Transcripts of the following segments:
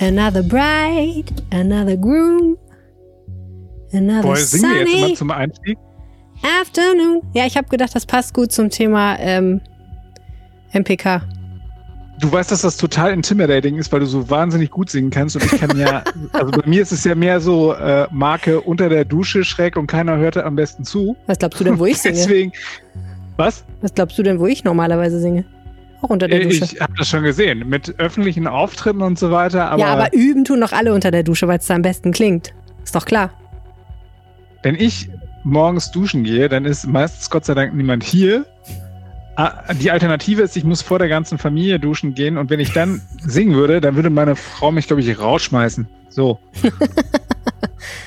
Another bride, another groom, another Boah, singen wir jetzt sunny immer zum Einstieg? afternoon. Ja, ich habe gedacht, das passt gut zum Thema ähm, MPK. Du weißt, dass das total intimidating ist, weil du so wahnsinnig gut singen kannst und ich kann ja, also bei mir ist es ja mehr so äh, Marke unter der Dusche schräg und keiner hört am besten zu. Was glaubst du denn, wo ich singe? Deswegen, was? Was glaubst du denn, wo ich normalerweise singe? Auch unter der Äh, Dusche. Ich habe das schon gesehen, mit öffentlichen Auftritten und so weiter, aber, ja, aber üben tun doch alle unter der Dusche, weil es da am besten klingt. Ist doch klar. wenn ich morgens duschen gehe, dann ist meistens Gott sei Dank niemand hier. Ah, Die Alternative ist, ich muss vor der ganzen Familie duschen gehen und wenn ich dann singen würde, dann würde meine Frau mich, glaube ich, rausschmeißen. So.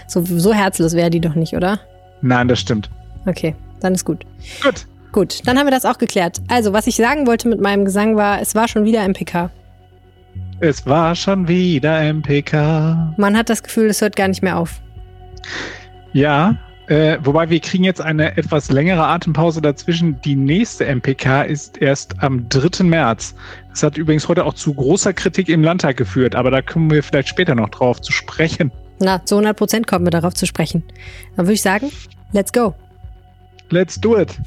So, so herzlos wäre die doch nicht, oder? Nein, das stimmt. Okay, dann ist gut. Gut. Gut, dann haben wir das auch geklärt. Also, was ich sagen wollte mit meinem Gesang war, es war schon wieder MPK. Es war schon wieder MPK. Man hat das Gefühl, es hört gar nicht mehr auf. Ja, äh, wobei wir kriegen jetzt eine etwas längere Atempause dazwischen. Die nächste MPK ist erst am 3. März. Das hat übrigens heute auch zu großer Kritik im Landtag geführt, aber da kommen wir vielleicht später noch drauf zu sprechen. Na, zu 100 Prozent kommen wir darauf zu sprechen. Dann würde ich sagen, let's go. Let's do it.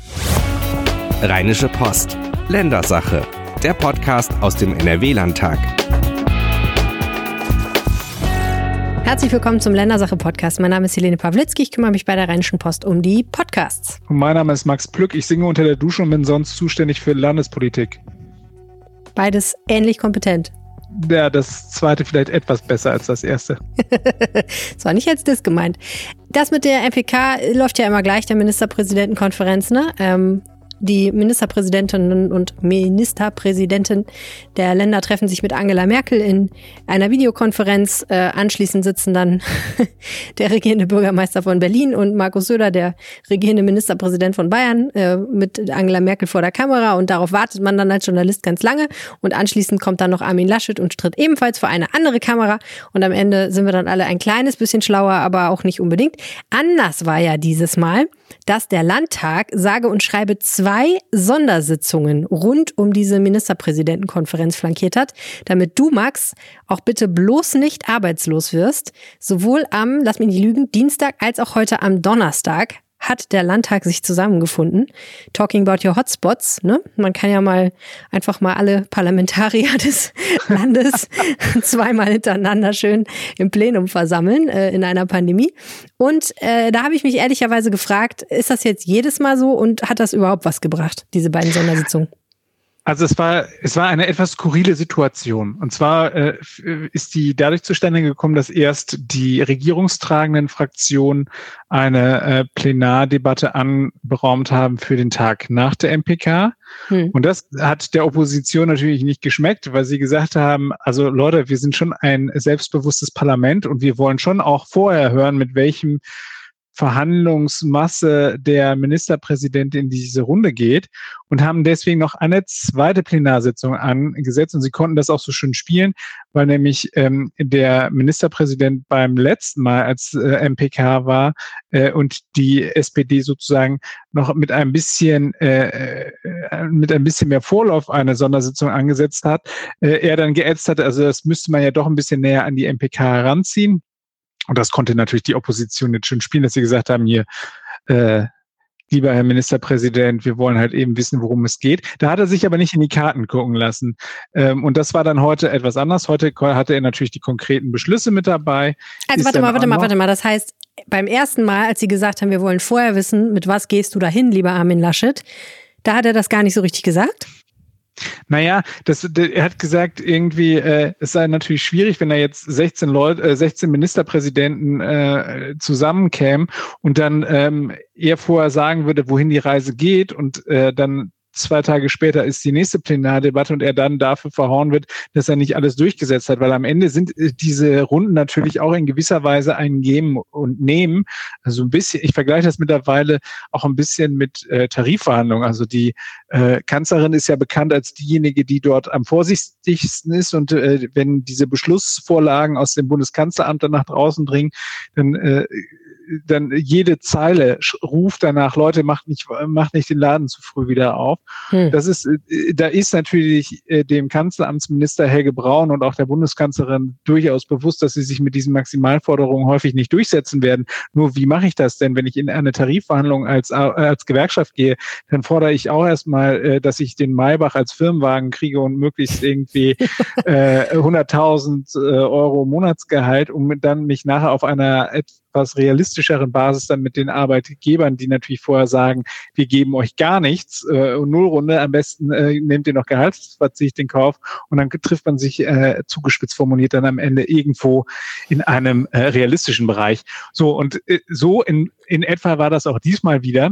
Rheinische Post. Ländersache. Der Podcast aus dem NRW-Landtag. Herzlich willkommen zum Ländersache-Podcast. Mein Name ist Helene Pawlitzki. Ich kümmere mich bei der Rheinischen Post um die Podcasts. Und mein Name ist Max Plück. Ich singe unter der Dusche und bin sonst zuständig für Landespolitik. Beides ähnlich kompetent. Ja, das zweite vielleicht etwas besser als das erste. Das war nicht als Diss gemeint. Das mit der MPK läuft ja immer gleich, der Ministerpräsidentenkonferenz, ne? Ähm, die Ministerpräsidentinnen und Ministerpräsidenten der Länder treffen sich mit Angela Merkel in einer Videokonferenz. Äh, anschließend sitzen dann der regierende Bürgermeister von Berlin und Markus Söder, der regierende Ministerpräsident von Bayern, äh, mit Angela Merkel vor der Kamera. Und darauf wartet man dann als Journalist ganz lange. Und anschließend kommt dann noch Armin Laschet und tritt ebenfalls vor eine andere Kamera. Und am Ende sind wir dann alle ein kleines bisschen schlauer, aber auch nicht unbedingt. Anders war ja dieses Mal, dass der Landtag sage und schreibe zwei Sondersitzungen rund um diese Ministerpräsidentenkonferenz flankiert hat, damit du, Max, auch bitte bloß nicht arbeitslos wirst. Sowohl am, lass mich nicht lügen, Dienstag als auch heute am Donnerstag hat der Landtag sich zusammengefunden. Talking about your hotspots, ne? Man kann ja mal einfach mal alle Parlamentarier des Landes zweimal hintereinander schön im Plenum versammeln äh, in einer Pandemie. Und äh, da habe ich mich ehrlicherweise gefragt, ist das jetzt jedes Mal so und hat das überhaupt was gebracht, diese beiden Sondersitzungen? Also es war, es war eine etwas skurrile Situation. Und zwar äh, ist die dadurch zustande gekommen, dass erst die regierungstragenden Fraktionen eine äh, Plenardebatte anberaumt haben für den Tag nach der MPK. Hm. Und das hat der Opposition natürlich nicht geschmeckt, weil sie gesagt haben, also Leute, wir sind schon ein selbstbewusstes Parlament und wir wollen schon auch vorher hören, mit welchem Verhandlungsmasse der Ministerpräsident in diese Runde geht und haben deswegen noch eine zweite Plenarsitzung angesetzt und sie konnten das auch so schön spielen, weil nämlich ähm, der Ministerpräsident beim letzten Mal als äh, MPK war äh, und die SPD sozusagen noch mit ein bisschen äh, äh, mit ein bisschen mehr Vorlauf eine Sondersitzung angesetzt hat, äh, er dann geätzt hat, also das müsste man ja doch ein bisschen näher an die MPK heranziehen. Und das konnte natürlich die Opposition jetzt schön spielen, dass sie gesagt haben, hier, äh, lieber Herr Ministerpräsident, wir wollen halt eben wissen, worum es geht. Da hat er sich aber nicht in die Karten gucken lassen. Ähm, und das war dann heute etwas anders. Heute hatte er natürlich die konkreten Beschlüsse mit dabei. Also Ist warte mal, warte mal, warte mal. Das heißt, beim ersten Mal, als sie gesagt haben, wir wollen vorher wissen, mit was gehst du dahin, lieber Armin Laschet, da hat er das gar nicht so richtig gesagt. Naja, das, er hat gesagt, irgendwie, äh, es sei natürlich schwierig, wenn da jetzt 16 Leute, äh, 16 Ministerpräsidenten äh, zusammenkämen und dann ähm, er vorher sagen würde, wohin die Reise geht und äh, dann zwei Tage später ist die nächste Plenardebatte und er dann dafür verhauen wird, dass er nicht alles durchgesetzt hat, weil am Ende sind äh, diese Runden natürlich auch in gewisser Weise ein Geben und Nehmen. Also ein bisschen, ich vergleiche das mittlerweile auch ein bisschen mit äh, Tarifverhandlungen. Also die äh, Kanzlerin ist ja bekannt als diejenige, die dort am vorsichtigsten ist und äh, wenn diese Beschlussvorlagen aus dem Bundeskanzleramt dann nach draußen dringen, dann äh, dann jede Zeile ruft danach, Leute, macht nicht, macht nicht den Laden zu früh wieder auf. Hm. Das ist, äh, da ist natürlich äh, dem Kanzleramtsminister Helge Braun und auch der Bundeskanzlerin durchaus bewusst, dass sie sich mit diesen Maximalforderungen häufig nicht durchsetzen werden. Nur wie mache ich das denn, wenn ich in eine Tarifverhandlung als, als Gewerkschaft gehe, dann fordere ich auch erstmal, dass ich den Maybach als Firmenwagen kriege und möglichst irgendwie äh, 100.000 Euro Monatsgehalt, um dann mich nachher auf einer etwas realistischeren Basis dann mit den Arbeitgebern, die natürlich vorher sagen, wir geben euch gar nichts, äh, Nullrunde, am besten äh, nehmt ihr noch Gehaltsverzicht in Kauf und dann trifft man sich äh, zugespitzt formuliert dann am Ende irgendwo in einem äh, realistischen Bereich. So und äh, so in, in etwa war das auch diesmal wieder.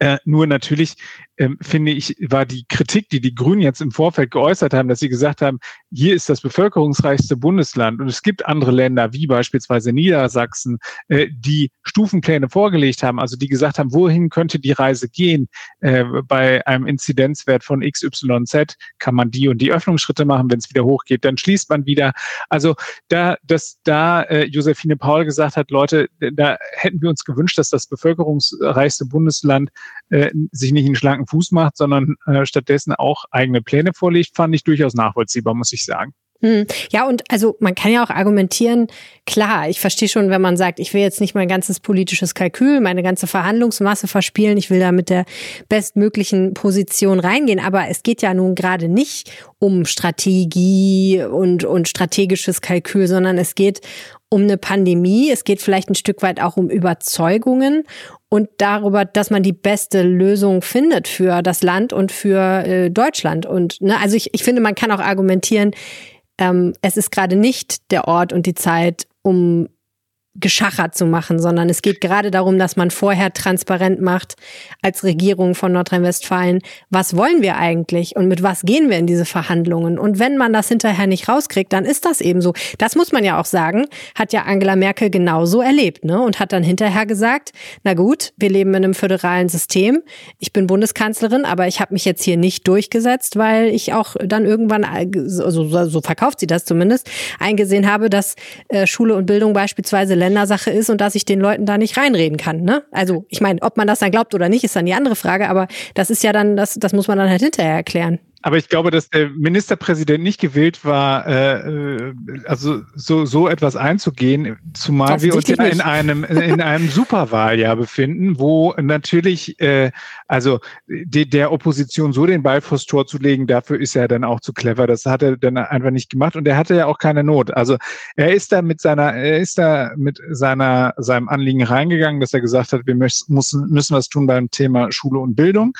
Äh, nur natürlich ähm, finde ich, war die Kritik, die die Grünen jetzt im Vorfeld geäußert haben, dass sie gesagt haben, hier ist das bevölkerungsreichste Bundesland und es gibt andere Länder, wie beispielsweise Niedersachsen, äh, die Stufenpläne vorgelegt haben, also die gesagt haben, wohin könnte die Reise gehen? Äh, bei einem Inzidenzwert von XYZ kann man die und die Öffnungsschritte machen, wenn es wieder hochgeht, dann schließt man wieder. Also da, dass da äh, Josephine Paul gesagt hat, Leute, da hätten wir uns gewünscht, dass das bevölkerungsreichste Bundesland äh, sich nicht in schlanken Fuß macht, sondern äh, stattdessen auch eigene Pläne vorlegt, fand ich durchaus nachvollziehbar, muss ich sagen. Hm. Ja, und also man kann ja auch argumentieren, klar, ich verstehe schon, wenn man sagt, ich will jetzt nicht mein ganzes politisches Kalkül, meine ganze Verhandlungsmasse verspielen, ich will da mit der bestmöglichen Position reingehen, aber es geht ja nun gerade nicht um Strategie und, und strategisches Kalkül, sondern es geht um eine Pandemie, es geht vielleicht ein Stück weit auch um Überzeugungen und darüber, dass man die beste Lösung findet für das Land und für äh, Deutschland. Und ne, also ich, ich finde, man kann auch argumentieren, ähm, es ist gerade nicht der Ort und die Zeit, um geschachert zu machen, sondern es geht gerade darum, dass man vorher transparent macht als Regierung von Nordrhein-Westfalen, was wollen wir eigentlich und mit was gehen wir in diese Verhandlungen? Und wenn man das hinterher nicht rauskriegt, dann ist das eben so. Das muss man ja auch sagen, hat ja Angela Merkel genauso erlebt, ne? Und hat dann hinterher gesagt, na gut, wir leben in einem föderalen System. Ich bin Bundeskanzlerin, aber ich habe mich jetzt hier nicht durchgesetzt, weil ich auch dann irgendwann, also so verkauft sie das zumindest, eingesehen habe, dass äh, Schule und Bildung beispielsweise Ländersache ist und dass ich den Leuten da nicht reinreden kann. Ne? Also ich meine, ob man das dann glaubt oder nicht, ist dann die andere Frage, aber das ist ja dann, das, das muss man dann halt hinterher erklären. Aber ich glaube, dass der Ministerpräsident nicht gewillt war, äh, äh also so, so etwas einzugehen, zumal wir uns ja in einem, in einem Superwahljahr befinden, wo natürlich, äh, also de, der Opposition so den Ball vors Tor zu legen, dafür ist er dann auch zu clever. Das hat er dann einfach nicht gemacht und er hatte ja auch keine Not. Also er ist da mit seiner, er ist da mit seiner, seinem Anliegen reingegangen, dass er gesagt hat, wir müssen, müssen was tun beim Thema Schule und Bildung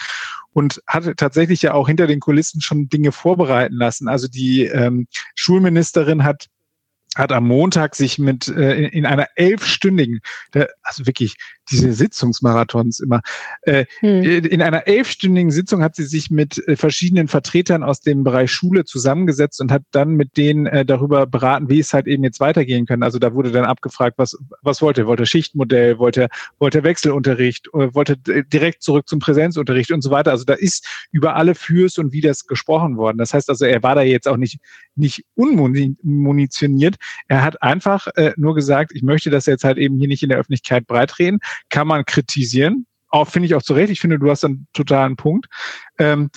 und hatte tatsächlich ja auch hinter den Kulissen schon Dinge vorbereiten lassen. Also die ähm, Schulministerin hat hat am Montag sich mit äh, in einer elfstündigen, also wirklich diese Sitzungsmarathons immer. Äh, hm. In einer elfstündigen Sitzung hat sie sich mit äh, verschiedenen Vertretern aus dem Bereich Schule zusammengesetzt und hat dann mit denen äh, darüber beraten, wie es halt eben jetzt weitergehen kann. Also da wurde dann abgefragt, was, was wollte er? Wollte Schichtmodell? Wollte er, wollte er Wechselunterricht? Wollte direkt zurück zum Präsenzunterricht und so weiter? Also da ist über alle Fürs und Widers gesprochen worden. Das heißt also, er war da jetzt auch nicht, nicht unmunitioniert. Er hat einfach äh, nur gesagt, ich möchte das jetzt halt eben hier nicht in der Öffentlichkeit breitreden kann man kritisieren. Auch finde ich auch zu Recht. Ich finde, du hast einen totalen Punkt. Ähm,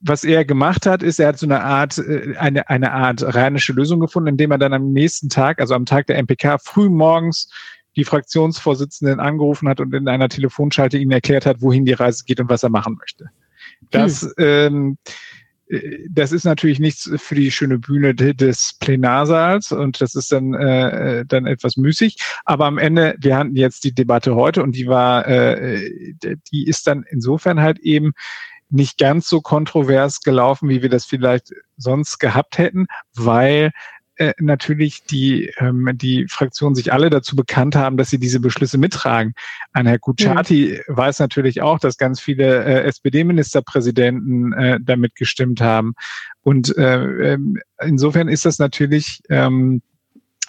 was er gemacht hat, ist, er hat so eine Art, äh, eine, eine Art rheinische Lösung gefunden, indem er dann am nächsten Tag, also am Tag der MPK, früh morgens die Fraktionsvorsitzenden angerufen hat und in einer Telefonschalte ihnen erklärt hat, wohin die Reise geht und was er machen möchte. Das hm. ähm, das ist natürlich nichts für die schöne Bühne des Plenarsaals und das ist dann, äh, dann etwas müßig. Aber am Ende, wir hatten jetzt die Debatte heute und die war, äh, die ist dann insofern halt eben nicht ganz so kontrovers gelaufen, wie wir das vielleicht sonst gehabt hätten, weil äh, natürlich die, ähm, die Fraktionen sich alle dazu bekannt haben, dass sie diese Beschlüsse mittragen. An Herr Kuchati mhm. weiß natürlich auch, dass ganz viele äh, SPD-Ministerpräsidenten äh, damit gestimmt haben. Und äh, ähm, insofern ist das natürlich ähm,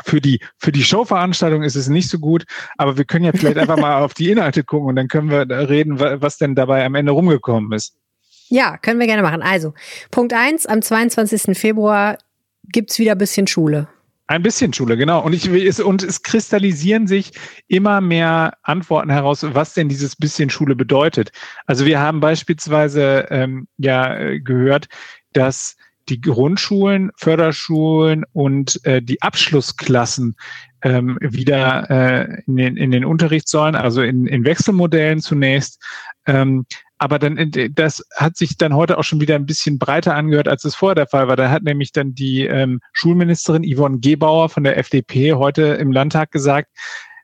für die, für die Showveranstaltung ist es nicht so gut, aber wir können ja vielleicht einfach mal auf die Inhalte gucken und dann können wir reden, was denn dabei am Ende rumgekommen ist. Ja, können wir gerne machen. Also, Punkt eins: am 22. Februar gibt's wieder bisschen Schule. Ein bisschen Schule, genau. Und, ich, es, und es kristallisieren sich immer mehr Antworten heraus, was denn dieses bisschen Schule bedeutet. Also wir haben beispielsweise ähm, ja gehört, dass die Grundschulen, Förderschulen und äh, die Abschlussklassen ähm, wieder äh, in, den, in den Unterricht sollen, also in, in Wechselmodellen zunächst. Ähm, aber dann, äh, das hat sich dann heute auch schon wieder ein bisschen breiter angehört, als es vorher der Fall war. Da hat nämlich dann die ähm, Schulministerin Yvonne Gebauer von der FDP heute im Landtag gesagt,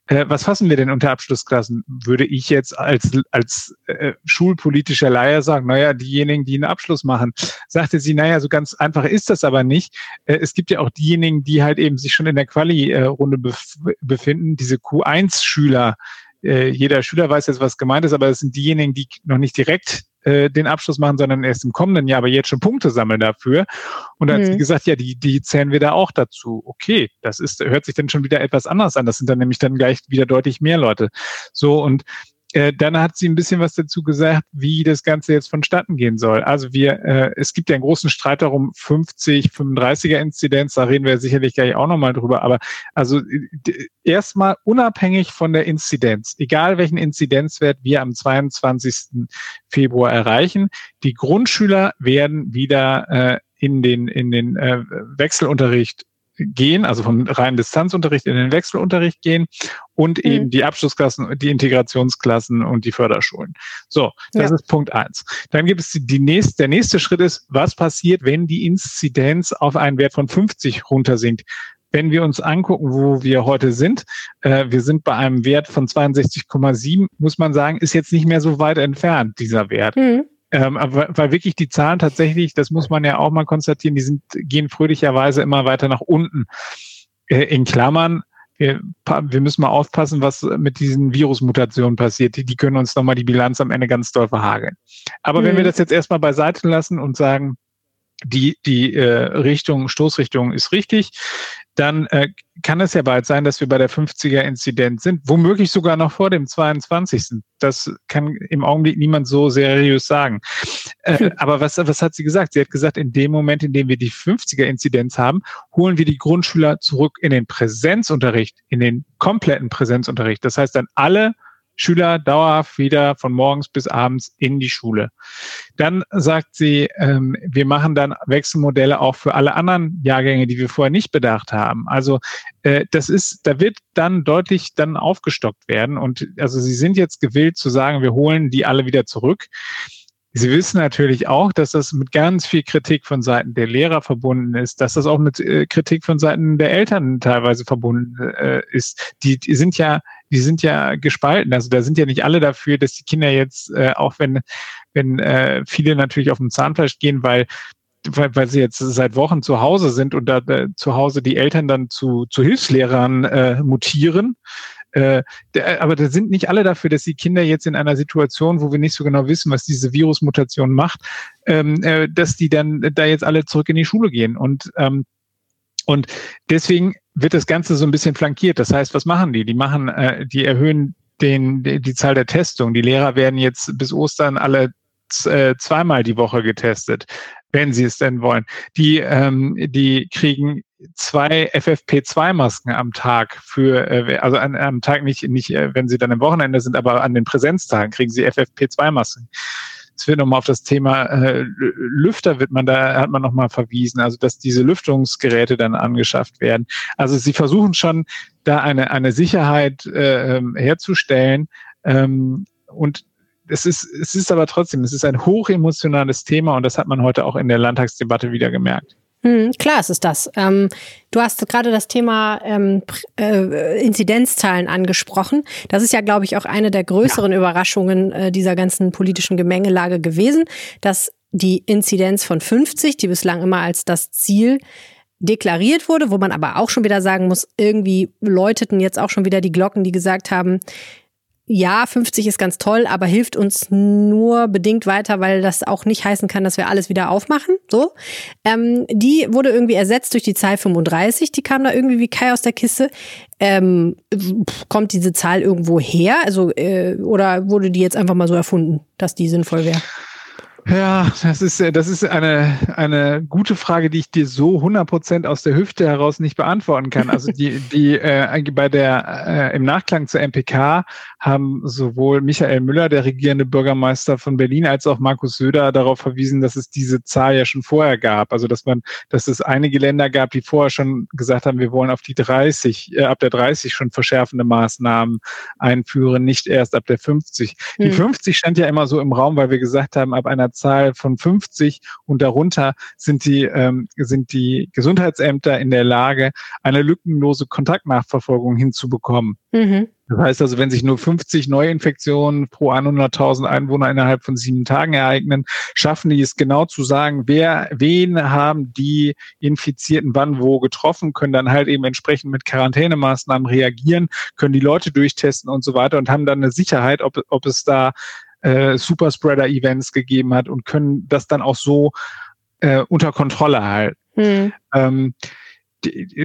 äh, was fassen wir denn unter Abschlussklassen? Würde ich jetzt als, als äh, schulpolitischer Laie sagen, naja, diejenigen, die einen Abschluss machen. Sagte sie, naja, so ganz einfach ist das aber nicht. Äh, es gibt ja auch diejenigen, die halt eben sich schon in der Quali-Runde bef befinden, diese Q1-Schüler. Äh, jeder Schüler weiß jetzt, was gemeint ist, aber es sind diejenigen, die noch nicht direkt äh, den Abschluss machen, sondern erst im kommenden Jahr, aber jetzt schon Punkte sammeln dafür. Und dann mhm. hat sie gesagt, ja, die, die zählen wir da auch dazu. Okay, das ist, hört sich dann schon wieder etwas anders an. Das sind dann nämlich dann gleich wieder deutlich mehr Leute. So und äh, dann hat sie ein bisschen was dazu gesagt, wie das Ganze jetzt vonstatten gehen soll. Also wir, äh, es gibt ja einen großen Streit darum, 50, 35er Inzidenz, da reden wir sicherlich gleich auch nochmal drüber, aber also erstmal unabhängig von der Inzidenz, egal welchen Inzidenzwert wir am 22. Februar erreichen, die Grundschüler werden wieder äh, in den, in den äh, Wechselunterricht gehen, also vom reinen Distanzunterricht in den Wechselunterricht gehen und mhm. eben die Abschlussklassen, die Integrationsklassen und die Förderschulen. So, das ja. ist Punkt eins. Dann gibt es die, die nächste, der nächste Schritt ist, was passiert, wenn die Inzidenz auf einen Wert von 50 runtersinkt? Wenn wir uns angucken, wo wir heute sind, äh, wir sind bei einem Wert von 62,7, muss man sagen, ist jetzt nicht mehr so weit entfernt, dieser Wert. Mhm. Ähm, aber weil wirklich die Zahlen tatsächlich, das muss man ja auch mal konstatieren, die sind, gehen fröhlicherweise immer weiter nach unten. Äh, in Klammern, wir, wir müssen mal aufpassen, was mit diesen Virusmutationen passiert. Die, die können uns nochmal die Bilanz am Ende ganz doll verhageln. Aber mhm. wenn wir mhm. das jetzt erstmal beiseite lassen und sagen, die, die äh, Richtung, Stoßrichtung ist richtig, dann äh, kann es ja bald sein, dass wir bei der 50er-Inzidenz sind, womöglich sogar noch vor dem 22. Das kann im Augenblick niemand so seriös sagen. Äh, hm. Aber was, was hat sie gesagt? Sie hat gesagt, in dem Moment, in dem wir die 50er-Inzidenz haben, holen wir die Grundschüler zurück in den Präsenzunterricht, in den kompletten Präsenzunterricht. Das heißt dann alle Schüler dauerhaft wieder von morgens bis abends in die Schule. Dann sagt sie, ähm, wir machen dann Wechselmodelle auch für alle anderen Jahrgänge, die wir vorher nicht bedacht haben. Also äh, das ist, da wird dann deutlich dann aufgestockt werden. Und also sie sind jetzt gewillt zu sagen, wir holen die alle wieder zurück. Sie wissen natürlich auch, dass das mit ganz viel Kritik von Seiten der Lehrer verbunden ist, dass das auch mit äh, Kritik von Seiten der Eltern teilweise verbunden äh, ist. Die, die sind ja, die sind ja gespalten. Also da sind ja nicht alle dafür, dass die Kinder jetzt, äh, auch wenn, wenn äh, viele natürlich auf dem Zahnfleisch gehen, weil weil, weil sie jetzt seit Wochen zu Hause sind und da, da zu Hause die Eltern dann zu, zu Hilfslehrern äh, mutieren, äh, der, aber da sind nicht alle dafür, dass die Kinder jetzt in einer Situation, wo wir nicht so genau wissen, was diese Virusmutation macht, ähm, äh, dass die dann da jetzt alle zurück in die Schule gehen. Und ähm, und deswegen wird das Ganze so ein bisschen flankiert. Das heißt, was machen die? Die machen, äh, die erhöhen den, die, die Zahl der Testungen. Die Lehrer werden jetzt bis Ostern alle äh, zweimal die Woche getestet, wenn sie es denn wollen. Die, ähm, die kriegen zwei FFP2-Masken am Tag für, äh, also an, am Tag nicht, nicht, äh, wenn sie dann am Wochenende sind, aber an den Präsenztagen kriegen sie FFP2-Masken. Es wird nochmal auf das Thema äh, Lüfter wird man da, hat man nochmal verwiesen, also dass diese Lüftungsgeräte dann angeschafft werden. Also sie versuchen schon da eine, eine Sicherheit äh, ähm, herzustellen. Ähm, und es ist, es ist aber trotzdem, es ist ein hochemotionales Thema und das hat man heute auch in der Landtagsdebatte wieder gemerkt. Hm, klar, es ist das. Ähm, du hast gerade das Thema ähm, äh, Inzidenzzahlen angesprochen. Das ist ja, glaube ich, auch eine der größeren ja. Überraschungen äh, dieser ganzen politischen Gemengelage gewesen, dass die Inzidenz von 50, die bislang immer als das Ziel deklariert wurde, wo man aber auch schon wieder sagen muss, irgendwie läuteten jetzt auch schon wieder die Glocken, die gesagt haben, ja, 50 ist ganz toll, aber hilft uns nur bedingt weiter, weil das auch nicht heißen kann, dass wir alles wieder aufmachen. So, ähm, die wurde irgendwie ersetzt durch die Zahl 35. Die kam da irgendwie wie Kai aus der Kiste. Ähm, kommt diese Zahl irgendwo her? Also äh, oder wurde die jetzt einfach mal so erfunden, dass die sinnvoll wäre? Ja, das ist, das ist eine, eine gute Frage, die ich dir so 100 Prozent aus der Hüfte heraus nicht beantworten kann. Also die, die äh, bei der äh, im Nachklang zur MPK haben sowohl Michael Müller, der regierende Bürgermeister von Berlin, als auch Markus Söder darauf verwiesen, dass es diese Zahl ja schon vorher gab. Also dass man, dass es einige Länder gab, die vorher schon gesagt haben, wir wollen auf die 30, äh, ab der 30 schon verschärfende Maßnahmen einführen, nicht erst ab der 50. Hm. Die 50 stand ja immer so im Raum, weil wir gesagt haben, ab einer Zahl von 50 und darunter sind die, ähm, sind die Gesundheitsämter in der Lage, eine lückenlose Kontaktnachverfolgung hinzubekommen. Mhm. Das heißt also, wenn sich nur 50 Neuinfektionen pro 100.000 Einwohner innerhalb von sieben Tagen ereignen, schaffen die es genau zu sagen, wer, wen haben die Infizierten wann wo getroffen, können dann halt eben entsprechend mit Quarantänemaßnahmen reagieren, können die Leute durchtesten und so weiter und haben dann eine Sicherheit, ob, ob es da äh, Superspreader-Events gegeben hat und können das dann auch so äh, unter Kontrolle halten. Hm. Ähm,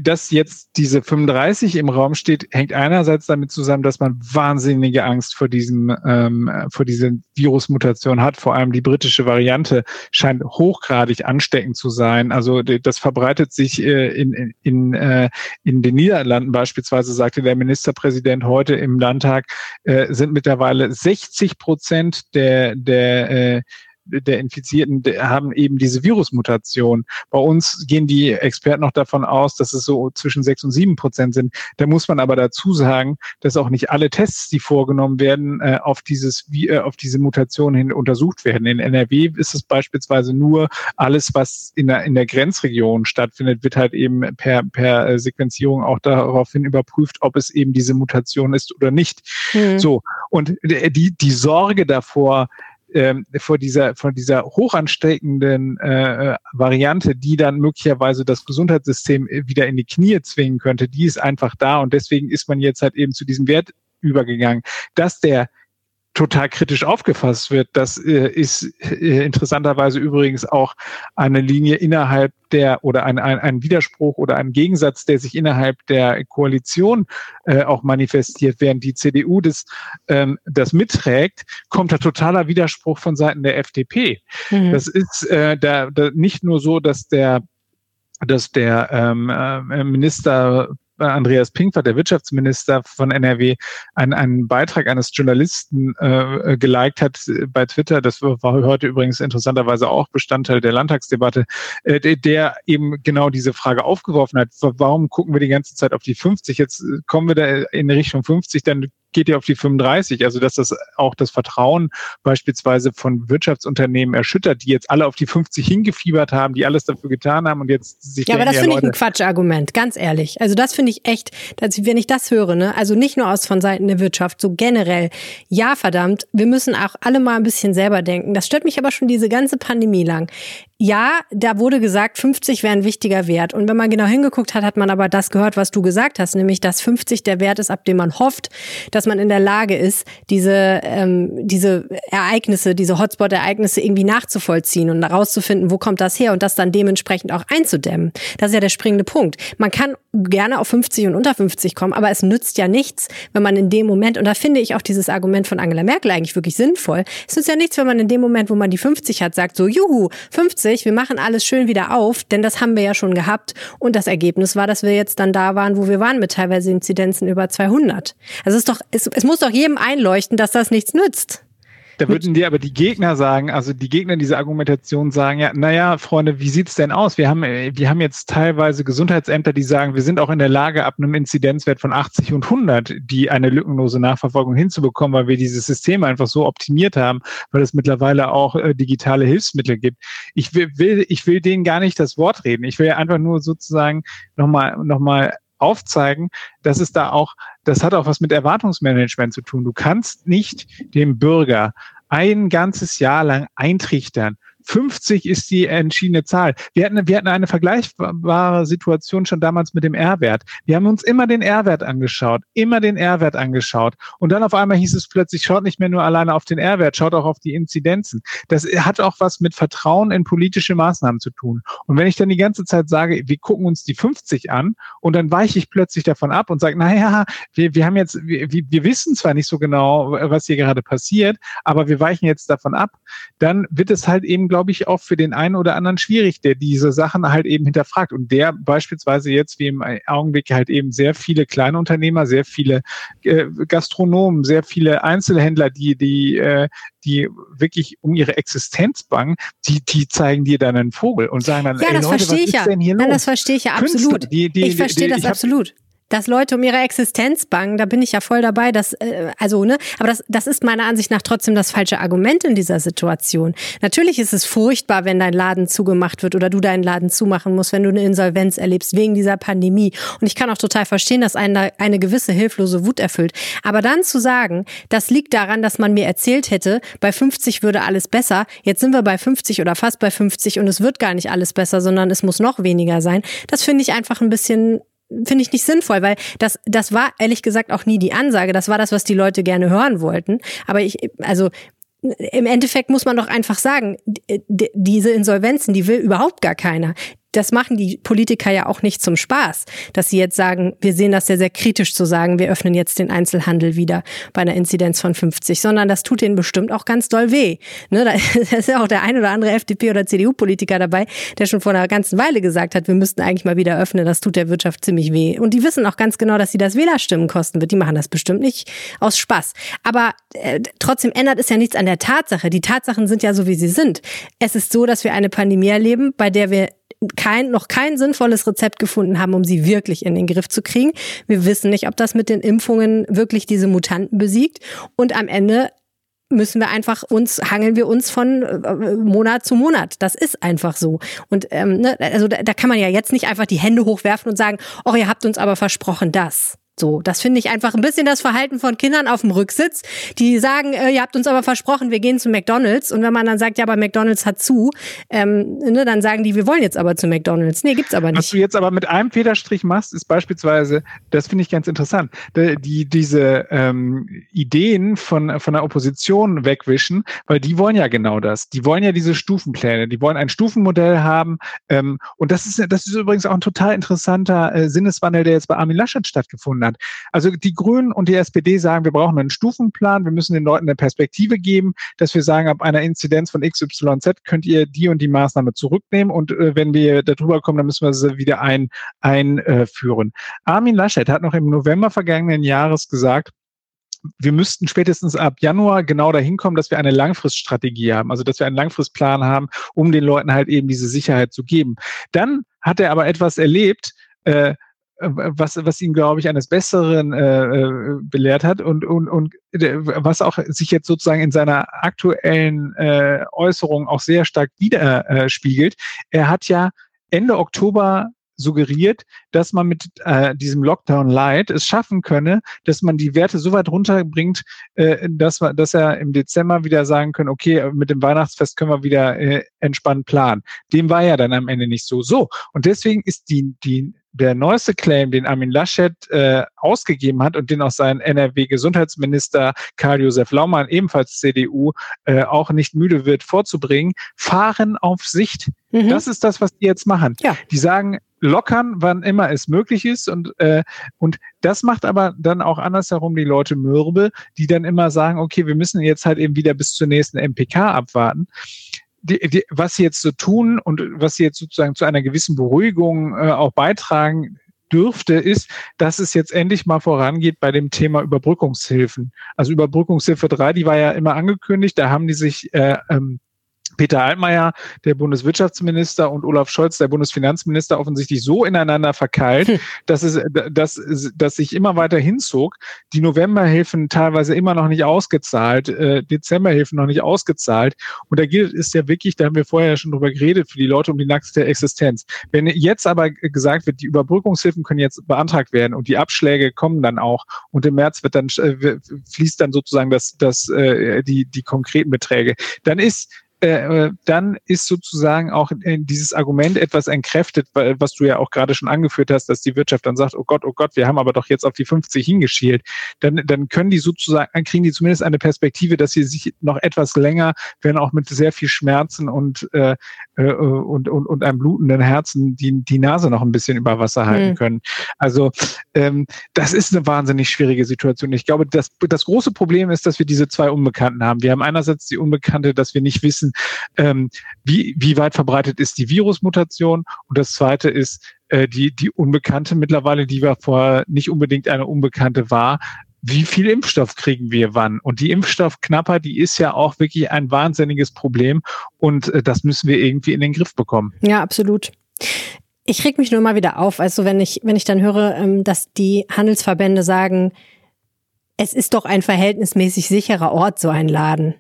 dass jetzt diese 35 im Raum steht, hängt einerseits damit zusammen, dass man wahnsinnige Angst vor diesem ähm, vor dieser Virusmutation hat. Vor allem die britische Variante scheint hochgradig ansteckend zu sein. Also das verbreitet sich äh, in, in, äh, in den Niederlanden beispielsweise, sagte der Ministerpräsident heute im Landtag, äh, sind mittlerweile 60 Prozent der der äh, der Infizierten haben eben diese Virusmutation. Bei uns gehen die Experten noch davon aus, dass es so zwischen sechs und sieben Prozent sind. Da muss man aber dazu sagen, dass auch nicht alle Tests, die vorgenommen werden, äh, auf dieses äh, auf diese Mutation hin untersucht werden. In NRW ist es beispielsweise nur alles, was in der in der Grenzregion stattfindet, wird halt eben per per äh, Sequenzierung auch daraufhin überprüft, ob es eben diese Mutation ist oder nicht. Mhm. So und die die Sorge davor, ähm, vor dieser, von dieser hochansteckenden äh, Variante, die dann möglicherweise das Gesundheitssystem wieder in die Knie zwingen könnte, die ist einfach da und deswegen ist man jetzt halt eben zu diesem Wert übergegangen. Dass der total kritisch aufgefasst wird. Das äh, ist äh, interessanterweise übrigens auch eine Linie innerhalb der oder ein, ein, ein Widerspruch oder ein Gegensatz, der sich innerhalb der Koalition äh, auch manifestiert, während die CDU das, ähm, das mitträgt, kommt da totaler Widerspruch von Seiten der FDP. Mhm. Das ist äh, da, da nicht nur so, dass der dass der ähm, äh, Minister Andreas Pinkwart, der Wirtschaftsminister von NRW, einen, einen Beitrag eines Journalisten äh, geliked hat bei Twitter. Das war heute übrigens interessanterweise auch Bestandteil der Landtagsdebatte, äh, der, eben genau diese Frage aufgeworfen hat. Warum gucken wir die ganze Zeit auf die 50? Jetzt kommen wir da in Richtung 50, dann geht ja auf die 35. Also dass das auch das Vertrauen beispielsweise von Wirtschaftsunternehmen erschüttert, die jetzt alle auf die 50 hingefiebert haben, die alles dafür getan haben und jetzt sich Ja, denken, aber das ja, finde ich ein Quatschargument, ganz ehrlich. Also das finde ich echt, dass, wenn ich das höre, ne, also nicht nur aus von Seiten der Wirtschaft, so generell, ja verdammt, wir müssen auch alle mal ein bisschen selber denken. Das stört mich aber schon diese ganze Pandemie lang ja, da wurde gesagt, 50 wäre ein wichtiger Wert. Und wenn man genau hingeguckt hat, hat man aber das gehört, was du gesagt hast, nämlich dass 50 der Wert ist, ab dem man hofft, dass man in der Lage ist, diese, ähm, diese Ereignisse, diese Hotspot-Ereignisse irgendwie nachzuvollziehen und herauszufinden, wo kommt das her und das dann dementsprechend auch einzudämmen. Das ist ja der springende Punkt. Man kann gerne auf 50 und unter 50 kommen, aber es nützt ja nichts, wenn man in dem Moment, und da finde ich auch dieses Argument von Angela Merkel eigentlich wirklich sinnvoll, es nützt ja nichts, wenn man in dem Moment, wo man die 50 hat, sagt so, juhu, 50, 2020, wir machen alles schön wieder auf, denn das haben wir ja schon gehabt. Und das Ergebnis war, dass wir jetzt dann da waren, wo wir waren, mit teilweise Inzidenzen über 200. Also es, ist doch, es, es muss doch jedem einleuchten, dass das nichts nützt. Da würden dir aber die Gegner sagen, also die Gegner dieser Argumentation sagen, ja, naja, Freunde, wie sieht's denn aus? Wir haben, äh, wir haben jetzt teilweise Gesundheitsämter, die sagen, wir sind auch in der Lage, ab einem Inzidenzwert von 80 und 100, die eine lückenlose Nachverfolgung hinzubekommen, weil wir dieses System einfach so optimiert haben, weil es mittlerweile auch äh, digitale Hilfsmittel gibt. Ich will, will, ich will denen gar nicht das Wort reden. Ich will einfach nur sozusagen nochmal, nochmal aufzeigen, dass es da auch, das hat auch was mit Erwartungsmanagement zu tun. Du kannst nicht dem Bürger ein ganzes Jahr lang eintrichtern, 50 ist die entschiedene Zahl. Wir hatten, wir hatten eine vergleichbare Situation schon damals mit dem R-Wert. Wir haben uns immer den R-Wert angeschaut, immer den R-Wert angeschaut. Und dann auf einmal hieß es plötzlich, schaut nicht mehr nur alleine auf den R-Wert, schaut auch auf die Inzidenzen. Das hat auch was mit Vertrauen in politische Maßnahmen zu tun. Und wenn ich dann die ganze Zeit sage, wir gucken uns die 50 an und dann weiche ich plötzlich davon ab und sage, naja, wir, wir haben jetzt, wir, wir wissen zwar nicht so genau, was hier gerade passiert, aber wir weichen jetzt davon ab, dann wird es halt eben, glaube ich, auch für den einen oder anderen schwierig, der diese Sachen halt eben hinterfragt und der beispielsweise jetzt wie im Augenblick halt eben sehr viele kleine Unternehmer, sehr viele äh, Gastronomen, sehr viele Einzelhändler, die, die, äh, die wirklich um ihre Existenz bangen, die, die zeigen dir dann einen Vogel und sagen dann, ja, ey das Leute, verstehe was ich ja. ist denn hier Nein, los? das verstehe ich ja Künstler, absolut. die- die- ich verstehe das ich hab- absolut. Dass Leute um ihre Existenz bangen, da bin ich ja voll dabei. Dass, äh, also, ne, aber das, das ist meiner Ansicht nach trotzdem das falsche Argument in dieser Situation. Natürlich ist es furchtbar, wenn dein Laden zugemacht wird oder du deinen Laden zumachen musst, wenn du eine Insolvenz erlebst wegen dieser Pandemie. Und ich kann auch total verstehen, dass einen da eine gewisse hilflose Wut erfüllt. Aber dann zu sagen, das liegt daran, dass man mir erzählt hätte, bei 50 würde alles besser. Jetzt sind wir bei 50 oder fast bei 50 und es wird gar nicht alles besser, sondern es muss noch weniger sein. Das finde ich einfach ein bisschen finde ich nicht sinnvoll, weil das, das war ehrlich gesagt auch nie die Ansage. Das war das, was die Leute gerne hören wollten. Aber ich, also im Endeffekt muss man doch einfach sagen, diese Insolvenzen, die will überhaupt gar keiner. Das machen die Politiker ja auch nicht zum Spaß, dass sie jetzt sagen, wir sehen das sehr, sehr kritisch zu sagen, wir öffnen jetzt den Einzelhandel wieder bei einer Inzidenz von 50, sondern das tut denen bestimmt auch ganz doll weh. Ne, da ist ja auch der ein oder andere FDP- oder CDU-Politiker dabei, der schon vor einer ganzen Weile gesagt hat, wir müssten eigentlich mal wieder öffnen, das tut der Wirtschaft ziemlich weh. Und die wissen auch ganz genau, dass sie das Wählerstimmen kosten wird. Die machen das bestimmt nicht aus Spaß. Aber äh, trotzdem ändert es ja nichts an der Tatsache. Die Tatsachen sind ja so, wie sie sind. Es ist so, dass wir eine Pandemie erleben, bei der wir kein, noch kein sinnvolles Rezept gefunden haben, um sie wirklich in den Griff zu kriegen. Wir wissen nicht, ob das mit den Impfungen wirklich diese Mutanten besiegt. Und am Ende müssen wir einfach uns, hangeln wir uns von äh, Monat zu Monat. Das ist einfach so. Und ähm, ne, also da, da kann man ja jetzt nicht einfach die Hände hochwerfen und sagen, oh, ihr habt uns aber versprochen das. So, das finde ich einfach ein bisschen das Verhalten von Kindern auf dem Rücksitz, die sagen, äh, ihr habt uns aber versprochen, wir gehen zu McDonalds. Und wenn man dann sagt, ja, aber McDonalds hat zu, ähm, ne, dann sagen die, wir wollen jetzt aber zu McDonalds. Nee, gibt's aber Was nicht. du jetzt aber mit einem Federstrich machst, ist beispielsweise, das finde ich ganz interessant, die, die diese ähm, Ideen von, von der Opposition wegwischen, weil die wollen ja genau das. Die wollen ja diese Stufenpläne, die wollen ein Stufenmodell haben. Ähm, und das ist, das ist übrigens auch ein total interessanter äh, Sinneswandel, der jetzt bei Armin Laschet stattgefunden hat. Also die Grünen und die SPD sagen, wir brauchen einen Stufenplan, wir müssen den Leuten eine Perspektive geben, dass wir sagen, ab einer Inzidenz von XYZ könnt ihr die und die Maßnahme zurücknehmen und äh, wenn wir darüber kommen, dann müssen wir sie wieder ein, einführen. Armin Laschet hat noch im November vergangenen Jahres gesagt, wir müssten spätestens ab Januar genau dahin kommen, dass wir eine Langfriststrategie haben, also dass wir einen Langfristplan haben, um den Leuten halt eben diese Sicherheit zu geben. Dann hat er aber etwas erlebt, äh, was, was ihn, glaube ich, eines Besseren äh, belehrt hat und, und, und was auch sich jetzt sozusagen in seiner aktuellen äh, Äußerung auch sehr stark widerspiegelt. er hat ja Ende Oktober suggeriert, dass man mit äh, diesem Lockdown Light es schaffen könne, dass man die Werte so weit runterbringt, äh, dass, man, dass er im Dezember wieder sagen können, okay, mit dem Weihnachtsfest können wir wieder äh, entspannt planen. Dem war ja dann am Ende nicht so. So. Und deswegen ist die, die der neueste Claim, den Armin Laschet äh, ausgegeben hat und den auch sein NRW-Gesundheitsminister Karl-Josef Laumann, ebenfalls CDU, äh, auch nicht müde wird vorzubringen, fahren auf Sicht. Mhm. Das ist das, was die jetzt machen. Ja. Die sagen, lockern, wann immer es möglich ist. Und, äh, und das macht aber dann auch andersherum die Leute mürbe, die dann immer sagen, okay, wir müssen jetzt halt eben wieder bis zur nächsten MPK abwarten. Die, die, was sie jetzt so tun und was sie jetzt sozusagen zu einer gewissen Beruhigung äh, auch beitragen dürfte, ist, dass es jetzt endlich mal vorangeht bei dem Thema Überbrückungshilfen. Also Überbrückungshilfe 3, die war ja immer angekündigt, da haben die sich äh, ähm, Peter Altmaier, der Bundeswirtschaftsminister, und Olaf Scholz, der Bundesfinanzminister, offensichtlich so ineinander verkeilt, hm. dass es, dass, dass sich immer weiter hinzog. Die Novemberhilfen teilweise immer noch nicht ausgezahlt, äh, Dezemberhilfen noch nicht ausgezahlt. Und da gilt es ja wirklich, da haben wir vorher ja schon drüber geredet, für die Leute um die nackte Existenz. Wenn jetzt aber gesagt wird, die Überbrückungshilfen können jetzt beantragt werden und die Abschläge kommen dann auch und im März wird dann äh, fließt dann sozusagen das, das, äh, die, die konkreten Beträge, dann ist äh, dann ist sozusagen auch dieses Argument etwas entkräftet, was du ja auch gerade schon angeführt hast, dass die Wirtschaft dann sagt, oh Gott, oh Gott, wir haben aber doch jetzt auf die 50 hingeschielt. Dann, dann können die sozusagen, dann kriegen die zumindest eine Perspektive, dass sie sich noch etwas länger, wenn auch mit sehr viel Schmerzen und, äh, äh und, und, und einem blutenden Herzen die, die Nase noch ein bisschen über Wasser halten mhm. können. Also ähm, das ist eine wahnsinnig schwierige Situation. Ich glaube, das, das große Problem ist, dass wir diese zwei Unbekannten haben. Wir haben einerseits die Unbekannte, dass wir nicht wissen, ähm, wie, wie weit verbreitet ist die Virusmutation und das zweite ist äh, die, die Unbekannte mittlerweile, die wir vorher nicht unbedingt eine Unbekannte war, wie viel Impfstoff kriegen wir wann? Und die Impfstoffknappheit, die ist ja auch wirklich ein wahnsinniges Problem und äh, das müssen wir irgendwie in den Griff bekommen. Ja, absolut. Ich reg mich nur mal wieder auf, also wenn ich, wenn ich dann höre, ähm, dass die Handelsverbände sagen, es ist doch ein verhältnismäßig sicherer Ort, so ein Laden.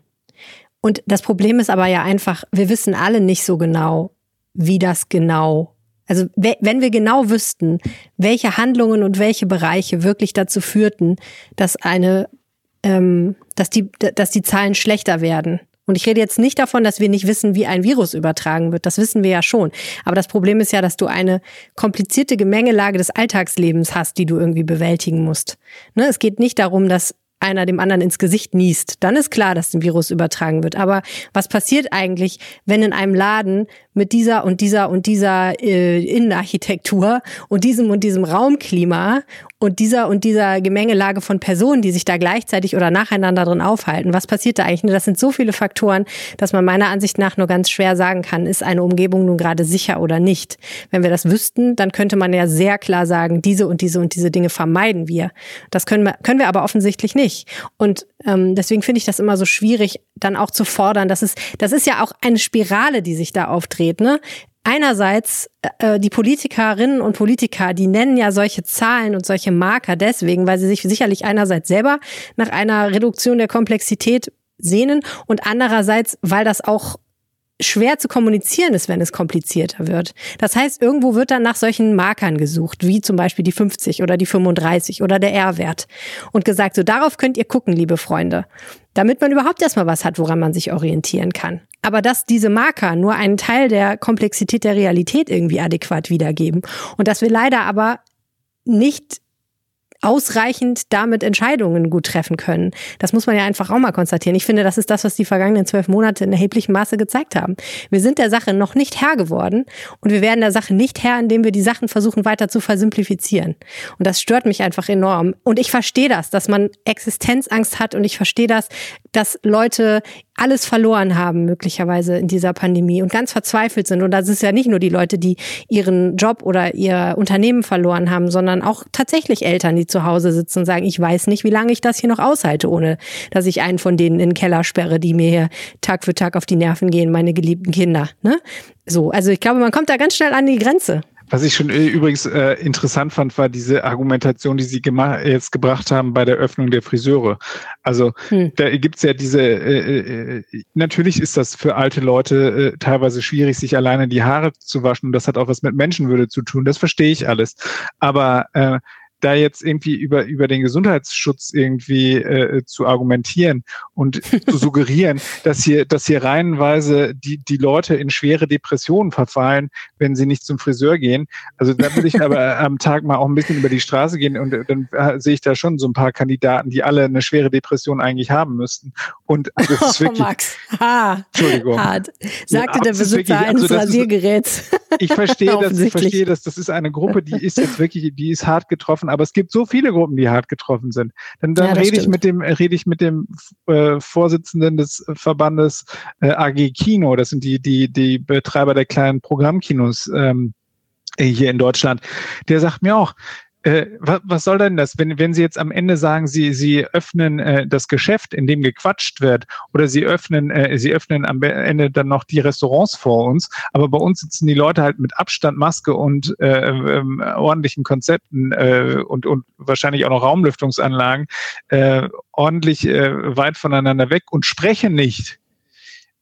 Und das Problem ist aber ja einfach, wir wissen alle nicht so genau, wie das genau also wenn wir genau wüssten, welche Handlungen und welche Bereiche wirklich dazu führten, dass eine, ähm, dass die, dass die Zahlen schlechter werden. Und ich rede jetzt nicht davon, dass wir nicht wissen, wie ein Virus übertragen wird. Das wissen wir ja schon. Aber das Problem ist ja, dass du eine komplizierte Gemengelage des Alltagslebens hast, die du irgendwie bewältigen musst. Ne? Es geht nicht darum, dass einer dem anderen ins Gesicht niest, dann ist klar, dass ein Virus übertragen wird. Aber was passiert eigentlich, wenn in einem Laden mit dieser und dieser und dieser äh, Innenarchitektur und diesem und diesem Raumklima und dieser und dieser Gemengelage von Personen, die sich da gleichzeitig oder nacheinander drin aufhalten. Was passiert da eigentlich? Das sind so viele Faktoren, dass man meiner Ansicht nach nur ganz schwer sagen kann, ist eine Umgebung nun gerade sicher oder nicht. Wenn wir das wüssten, dann könnte man ja sehr klar sagen, diese und diese und diese Dinge vermeiden wir. Das können wir, können wir aber offensichtlich nicht. Und ähm, deswegen finde ich das immer so schwierig, dann auch zu fordern. Das ist, das ist ja auch eine Spirale, die sich da aufdreht. Ne? Einerseits äh, die Politikerinnen und Politiker, die nennen ja solche Zahlen und solche Marker deswegen, weil sie sich sicherlich einerseits selber nach einer Reduktion der Komplexität sehnen und andererseits, weil das auch schwer zu kommunizieren ist, wenn es komplizierter wird. Das heißt, irgendwo wird dann nach solchen Markern gesucht, wie zum Beispiel die 50 oder die 35 oder der R-Wert und gesagt, so darauf könnt ihr gucken, liebe Freunde, damit man überhaupt erstmal was hat, woran man sich orientieren kann. Aber dass diese Marker nur einen Teil der Komplexität der Realität irgendwie adäquat wiedergeben und dass wir leider aber nicht ausreichend damit Entscheidungen gut treffen können. Das muss man ja einfach auch mal konstatieren. Ich finde, das ist das, was die vergangenen zwölf Monate in erheblichem Maße gezeigt haben. Wir sind der Sache noch nicht Herr geworden und wir werden der Sache nicht Herr, indem wir die Sachen versuchen weiter zu versimplifizieren. Und das stört mich einfach enorm. Und ich verstehe das, dass man Existenzangst hat und ich verstehe das, dass Leute alles verloren haben, möglicherweise in dieser Pandemie und ganz verzweifelt sind. Und das ist ja nicht nur die Leute, die ihren Job oder ihr Unternehmen verloren haben, sondern auch tatsächlich Eltern, die zu Hause sitzen und sagen, ich weiß nicht, wie lange ich das hier noch aushalte, ohne dass ich einen von denen in den Keller sperre, die mir hier Tag für Tag auf die Nerven gehen, meine geliebten Kinder. Ne? So, also ich glaube, man kommt da ganz schnell an die Grenze. Was ich schon äh, übrigens äh, interessant fand, war diese Argumentation, die Sie jetzt gebracht haben bei der Öffnung der Friseure. Also hm. da gibt's ja diese, äh, äh, natürlich ist das für alte Leute äh, teilweise schwierig, sich alleine die Haare zu waschen. Das hat auch was mit Menschenwürde zu tun. Das verstehe ich alles. Aber äh, da jetzt irgendwie über, über den Gesundheitsschutz irgendwie äh, zu argumentieren und zu suggerieren, dass hier, dass hier reihenweise die, die Leute in schwere Depressionen verfallen, wenn sie nicht zum Friseur gehen. Also da würde ich aber am Tag mal auch ein bisschen über die Straße gehen und dann äh, sehe ich da schon so ein paar Kandidaten, die alle eine schwere Depression eigentlich haben müssten. Und das ist wirklich, oh, Max. Ha. Entschuldigung. Hart. Sagte ja, der Besitzer wirklich, also eines Rasiergeräts. Ich verstehe das, ich verstehe das. Das ist eine Gruppe, die ist jetzt wirklich, die ist hart getroffen getroffen, aber es gibt so viele Gruppen, die hart getroffen sind. Dann, dann ja, rede ich mit dem, rede ich mit dem äh, Vorsitzenden des Verbandes äh, AG Kino, das sind die, die, die Betreiber der kleinen Programmkinos ähm, hier in Deutschland. Der sagt mir auch, äh, was, soll denn das, wenn, wenn Sie jetzt am Ende sagen, Sie, Sie öffnen äh, das Geschäft, in dem gequatscht wird, oder Sie öffnen, äh, Sie öffnen am Ende dann noch die Restaurants vor uns, aber bei uns sitzen die Leute halt mit Abstand, Maske und äh, ähm, ordentlichen Konzepten äh, und, und wahrscheinlich auch noch Raumlüftungsanlagen ordentlich weit voneinander weg und sprechen nicht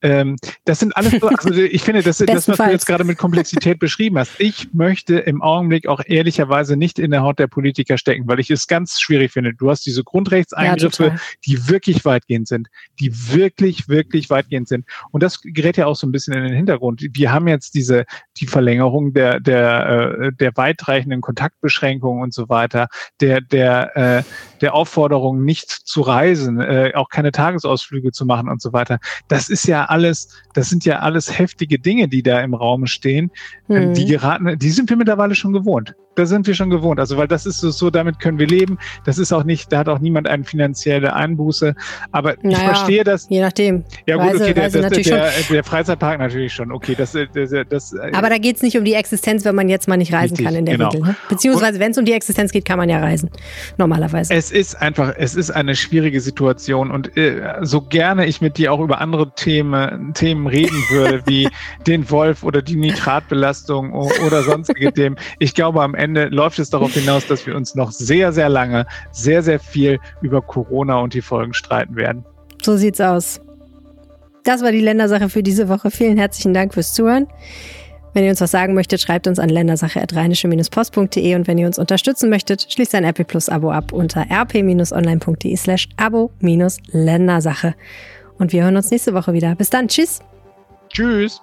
ähm, das sind alles so, also ich finde, das, das, was du jetzt gerade mit Komplexität beschrieben hast. Ich möchte im Augenblick auch ehrlicherweise nicht in der Haut der Politiker stecken, weil ich es ganz schwierig finde. Du hast diese Grundrechtseingriffe, ja, die wirklich weitgehend sind, die wirklich, wirklich weitgehend sind. Und das gerät ja auch so ein bisschen in den Hintergrund. Wir haben jetzt diese, die Verlängerung der, der, äh, der weitreichenden Kontaktbeschränkungen und so weiter, der, der, äh, der Aufforderung, nicht zu reisen, äh, auch keine Tagesausflüge zu machen und so weiter. Das ist ja alles, das sind ja alles heftige Dinge, die da im Raum stehen. Mhm. Die geraten, die sind wir mittlerweile schon gewohnt da sind wir schon gewohnt. Also, weil das ist so, damit können wir leben. Das ist auch nicht, da hat auch niemand eine finanzielle Einbuße. Aber naja, ich verstehe das. Je nachdem. Ja, gut, Reise, okay, der, das, der, der, Freizeitpark natürlich schon. Okay, das, das, das Aber da geht es nicht um die Existenz, wenn man jetzt mal nicht reisen richtig, kann in der genau. Regel. Ne? Beziehungsweise, wenn es um die Existenz geht, kann man ja reisen. Normalerweise. Es ist einfach, es ist eine schwierige Situation und äh, so gerne ich mit dir auch über andere Themen, Themen reden würde, wie den Wolf oder die Nitratbelastung oder sonstige Themen. Ich glaube, am Ende Ende läuft es darauf hinaus, dass wir uns noch sehr, sehr lange, sehr, sehr viel über Corona und die Folgen streiten werden. So sieht's aus. Das war die Ländersache für diese Woche. Vielen herzlichen Dank fürs Zuhören. Wenn ihr uns was sagen möchtet, schreibt uns an ländersache.rheinische-post.de und wenn ihr uns unterstützen möchtet, schließt ein RP Plus Abo ab unter rp-online.de slash abo-ländersache. Und wir hören uns nächste Woche wieder. Bis dann. Tschüss. Tschüss.